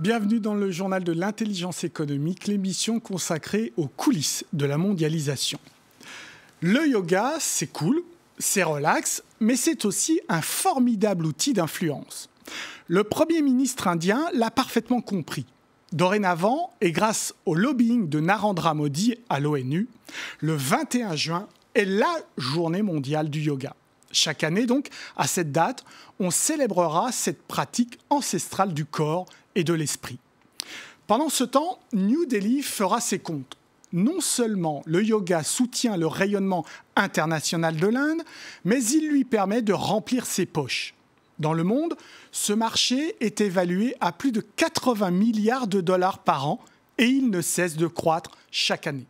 Bienvenue dans le journal de l'intelligence économique, l'émission consacrée aux coulisses de la mondialisation. Le yoga, c'est cool, c'est relax, mais c'est aussi un formidable outil d'influence. Le Premier ministre indien l'a parfaitement compris. Dorénavant, et grâce au lobbying de Narendra Modi à l'ONU, le 21 juin est la journée mondiale du yoga. Chaque année donc, à cette date, on célébrera cette pratique ancestrale du corps et de l'esprit. Pendant ce temps, New Delhi fera ses comptes. Non seulement le yoga soutient le rayonnement international de l'Inde, mais il lui permet de remplir ses poches. Dans le monde, ce marché est évalué à plus de 80 milliards de dollars par an et il ne cesse de croître chaque année.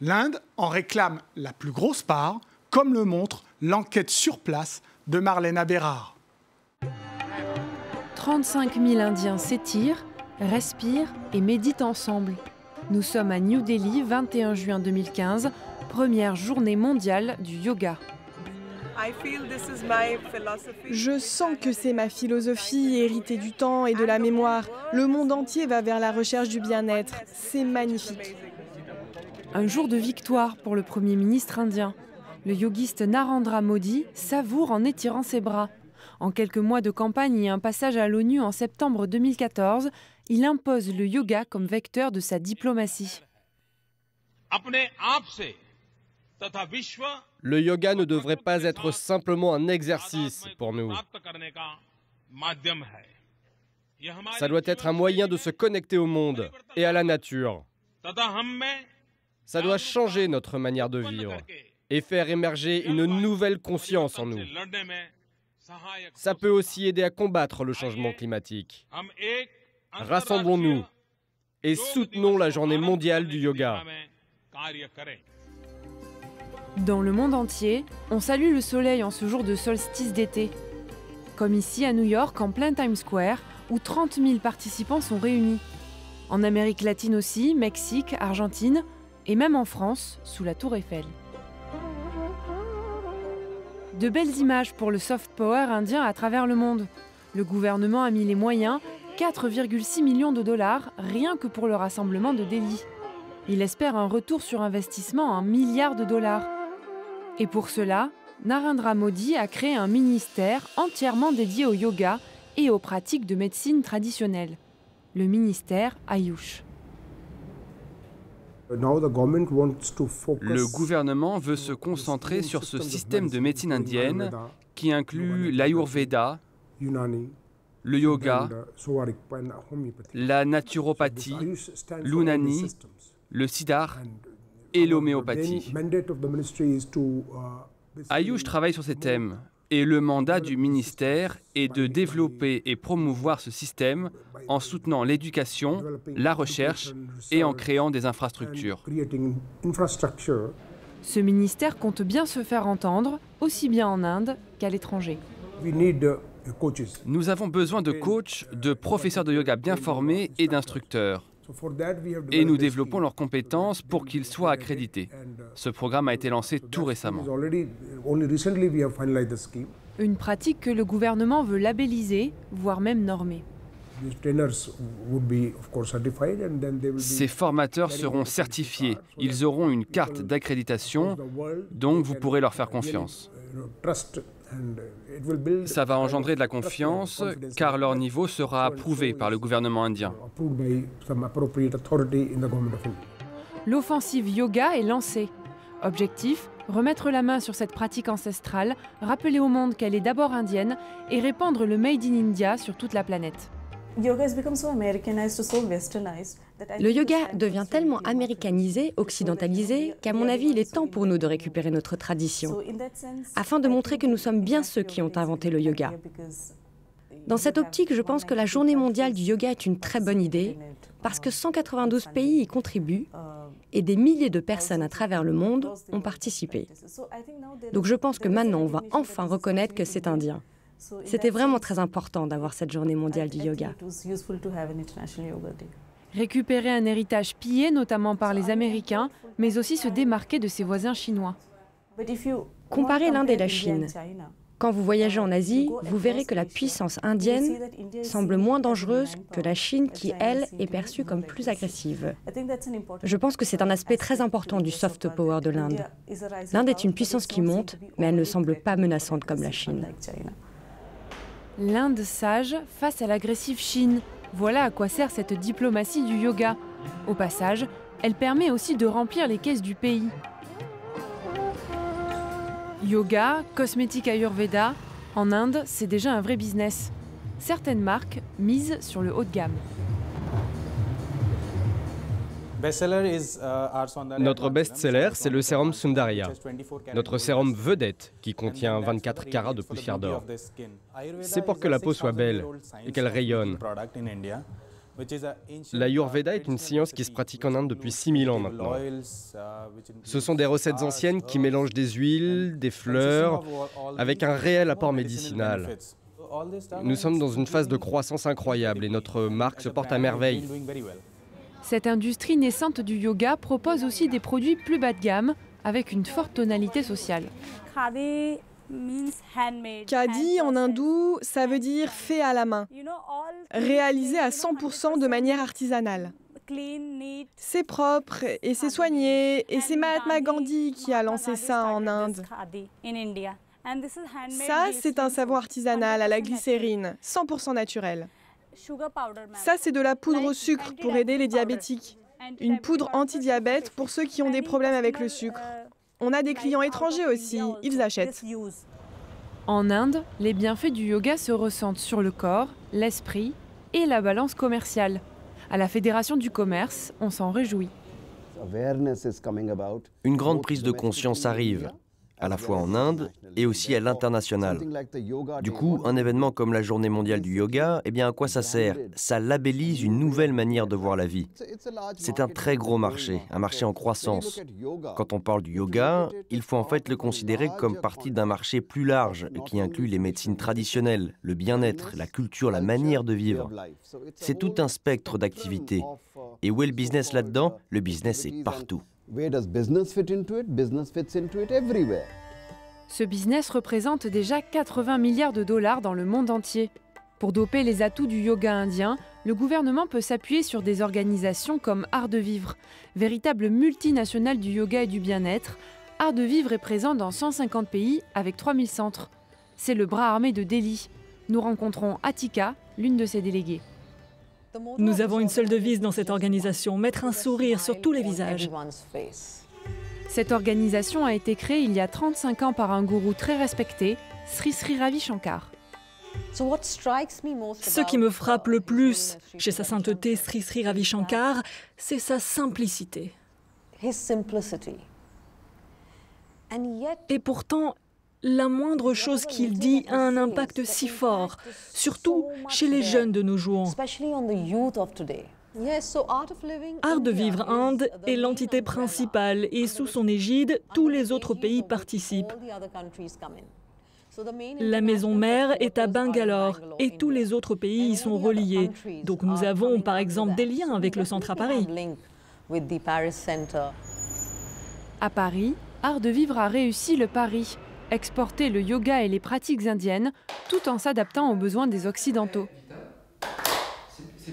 L'Inde en réclame la plus grosse part, comme le montre l'enquête sur place de Marlène Aberard. 35 000 Indiens s'étirent, respirent et méditent ensemble. Nous sommes à New Delhi, 21 juin 2015, première journée mondiale du yoga. Je sens que c'est ma philosophie héritée du temps et de la mémoire. Le monde entier va vers la recherche du bien-être. C'est magnifique. Un jour de victoire pour le Premier ministre indien. Le yogiste Narendra Modi savoure en étirant ses bras. En quelques mois de campagne et un passage à l'ONU en septembre 2014, il impose le yoga comme vecteur de sa diplomatie. Le yoga ne devrait pas être simplement un exercice pour nous. Ça doit être un moyen de se connecter au monde et à la nature. Ça doit changer notre manière de vivre et faire émerger une nouvelle conscience en nous. Ça peut aussi aider à combattre le changement climatique. Rassemblons-nous et soutenons la journée mondiale du yoga. Dans le monde entier, on salue le soleil en ce jour de solstice d'été. Comme ici à New York, en plein Times Square, où 30 000 participants sont réunis. En Amérique latine aussi, Mexique, Argentine, et même en France, sous la tour Eiffel. De belles images pour le soft power indien à travers le monde. Le gouvernement a mis les moyens, 4,6 millions de dollars, rien que pour le rassemblement de Delhi. Il espère un retour sur investissement en milliards de dollars. Et pour cela, Narendra Modi a créé un ministère entièrement dédié au yoga et aux pratiques de médecine traditionnelle, le ministère Ayush. Le gouvernement veut se concentrer sur ce système de médecine indienne qui inclut l'Ayurveda, le yoga, la naturopathie, l'unani, le siddhar et l'homéopathie. Ayush travaille sur ces thèmes et le mandat du ministère est de développer et promouvoir ce système en soutenant l'éducation, la recherche et en créant des infrastructures. Ce ministère compte bien se faire entendre, aussi bien en Inde qu'à l'étranger. Nous avons besoin de coachs, de professeurs de yoga bien formés et d'instructeurs. Et nous développons leurs compétences pour qu'ils soient accrédités. Ce programme a été lancé tout récemment. Une pratique que le gouvernement veut labelliser, voire même normer. Ces formateurs seront certifiés. Ils auront une carte d'accréditation, donc vous pourrez leur faire confiance. Ça va engendrer de la confiance car leur niveau sera approuvé par le gouvernement indien. L'offensive yoga est lancée. Objectif remettre la main sur cette pratique ancestrale, rappeler au monde qu'elle est d'abord indienne et répandre le Made in India sur toute la planète. Le yoga devient tellement américanisé, occidentalisé, qu'à mon avis, il est temps pour nous de récupérer notre tradition, afin de montrer que nous sommes bien ceux qui ont inventé le yoga. Dans cette optique, je pense que la journée mondiale du yoga est une très bonne idée, parce que 192 pays y contribuent et des milliers de personnes à travers le monde ont participé. Donc je pense que maintenant, on va enfin reconnaître que c'est indien. C'était vraiment très important d'avoir cette journée mondiale du yoga. Récupérer un héritage pillé notamment par les Américains, mais aussi se démarquer de ses voisins chinois. Comparez l'Inde et la Chine. Quand vous voyagez en Asie, vous verrez que la puissance indienne semble moins dangereuse que la Chine qui, elle, est perçue comme plus agressive. Je pense que c'est un aspect très important du soft power de l'Inde. L'Inde est une puissance qui monte, mais elle ne semble pas menaçante comme la Chine. L'Inde sage face à l'agressive Chine. Voilà à quoi sert cette diplomatie du yoga. Au passage, elle permet aussi de remplir les caisses du pays. Yoga, cosmétique ayurveda, en Inde, c'est déjà un vrai business. Certaines marques misent sur le haut de gamme. Uh, Notre best-seller, c'est le sérum Sundaria, notre sérum vedette qui contient 24 carats de poussière d'or. C'est pour que la peau soit belle et qu'elle rayonne. L'Ayurveda est une science qui se pratique en Inde depuis 6000 ans maintenant. Ce sont des recettes anciennes qui mélangent des huiles, des fleurs, avec un réel apport médicinal. Nous sommes dans une phase de croissance incroyable et notre marque se porte à merveille. Cette industrie naissante du yoga propose aussi des produits plus bas de gamme, avec une forte tonalité sociale. Kadi en hindou, ça veut dire fait à la main, réalisé à 100% de manière artisanale. C'est propre et c'est soigné et c'est Mahatma Gandhi qui a lancé ça en Inde. Ça, c'est un savon artisanal à la glycérine, 100% naturel. Ça, c'est de la poudre au sucre pour aider les diabétiques. Une poudre anti-diabète pour ceux qui ont des problèmes avec le sucre. On a des clients étrangers aussi, ils achètent. En Inde, les bienfaits du yoga se ressentent sur le corps, l'esprit et la balance commerciale. À la Fédération du commerce, on s'en réjouit. Une grande prise de conscience arrive à la fois en Inde et aussi à l'international. Du coup, un événement comme la Journée mondiale du yoga, eh bien à quoi ça sert? Ça labellise une nouvelle manière de voir la vie. C'est un très gros marché, un marché en croissance. Quand on parle du yoga, il faut en fait le considérer comme partie d'un marché plus large qui inclut les médecines traditionnelles, le bien-être, la culture, la manière de vivre. C'est tout un spectre d'activités. Et où est le business là-dedans? Le business est partout. Ce business représente déjà 80 milliards de dollars dans le monde entier. Pour doper les atouts du yoga indien, le gouvernement peut s'appuyer sur des organisations comme Art de Vivre, véritable multinationale du yoga et du bien-être. Art de Vivre est présent dans 150 pays avec 3000 centres. C'est le bras armé de Delhi. Nous rencontrons Atika, l'une de ses déléguées. Nous avons une seule devise dans cette organisation, mettre un sourire sur tous les visages. Cette organisation a été créée il y a 35 ans par un gourou très respecté, Sri Sri Ravi Shankar. Ce qui me frappe le plus chez sa sainteté Sri Sri Ravi Shankar, c'est sa simplicité. Et pourtant, la moindre chose qu'il dit a un impact si fort, surtout chez les jeunes de nos jours. Art de vivre Inde est l'entité principale et sous son égide, tous les autres pays participent. La maison mère est à Bangalore et tous les autres pays y sont reliés. Donc nous avons par exemple des liens avec le centre à Paris. À Paris, Art de vivre a réussi le pari exporter le yoga et les pratiques indiennes tout en s'adaptant aux besoins des Occidentaux. C'est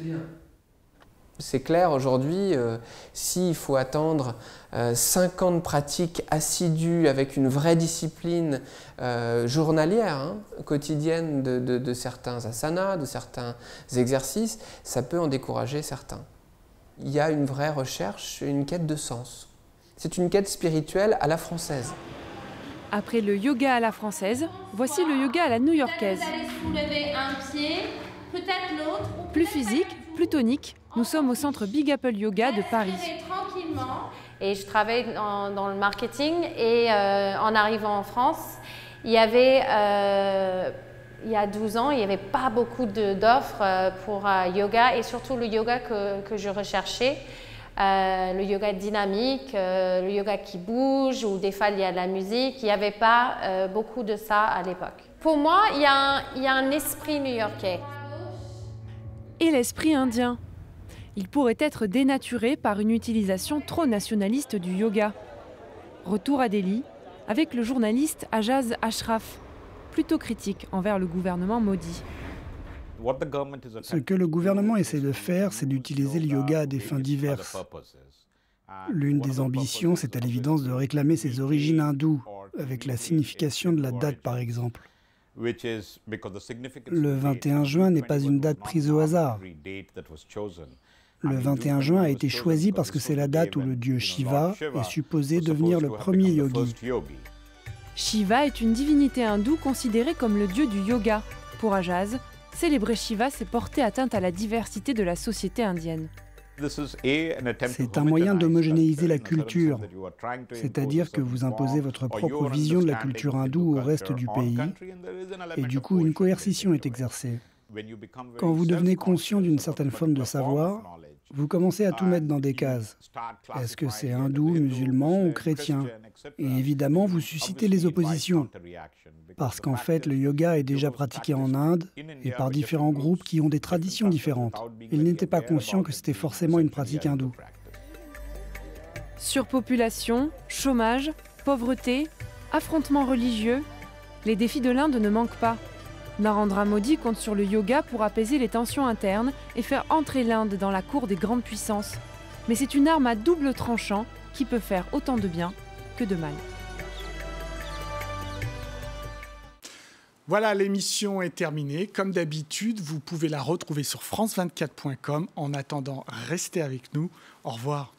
clair aujourd'hui, euh, s'il faut attendre 50 euh, pratiques assidues avec une vraie discipline euh, journalière, hein, quotidienne de, de, certains asanas, de certains exercices, ça peut en décourager certains. Il y a une vraie recherche, une quête de sens. C'est une quête spirituelle à la française. Après le yoga à la française, voici le yoga à la new-yorkaise. Plus physique, plus tonique, nous sommes au centre Big Apple Yoga de Paris. Et je travaille dans, le marketing et euh, en arrivant en France, il y avait, euh, il y a 12 ans, il n'y avait pas beaucoup d'offres euh, pour yoga et surtout le yoga que, que je recherchais. Le yoga dynamique, le yoga qui bouge, ou des fois il y a de la musique. Il n'y avait pas beaucoup de ça à l'époque. Pour moi, il y, il y a un esprit new-yorkais. Et l'esprit indien Il pourrait être dénaturé par une utilisation trop nationaliste du yoga. Retour à Delhi avec le journaliste Ajaz Ashraf. plutôt critiques envers le gouvernement Modi. Ce que le gouvernement essaie de faire, c'est d'utiliser le yoga à des fins diverses. L'une des ambitions, c'est à l'évidence de réclamer ses origines hindoues, avec la signification de la date par exemple. Le 21 juin n'est pas une date prise au hasard. Le 21 juin a été choisi parce que c'est la date où le dieu Shiva est supposé devenir le premier yogi. Shiva est une divinité hindoue considérée comme le dieu du yoga. Pour Ajaz, célébrer Shiva, c'est porter atteinte à la diversité de la société indienne. C'est un moyen d'homogénéiser la culture, c'est-à-dire que vous imposez votre propre vision de la culture hindoue au reste du pays, et du coup une coercition est exercée. Quand vous devenez conscient d'une certaine forme de savoir, vous commencez à tout mettre dans des cases. Est-ce que c'est hindou, musulman ou chrétien Et évidemment, vous suscitez les oppositions. Parce qu'en fait, le yoga est déjà pratiqué en Inde et par différents groupes qui ont des traditions différentes. Ils n'étaient pas conscients que c'était forcément une pratique hindoue. Surpopulation, chômage, pauvreté, affrontements religieux, les défis de l'Inde ne manquent pas. Narendra Modi compte sur le yoga pour apaiser les tensions internes et faire entrer l'Inde dans la cour des grandes puissances. Mais c'est une arme à double tranchant qui peut faire autant de bien que de mal. Voilà, l'émission est terminée. Comme d'habitude, vous pouvez la retrouver sur france24.com. En attendant, restez avec nous. Au revoir.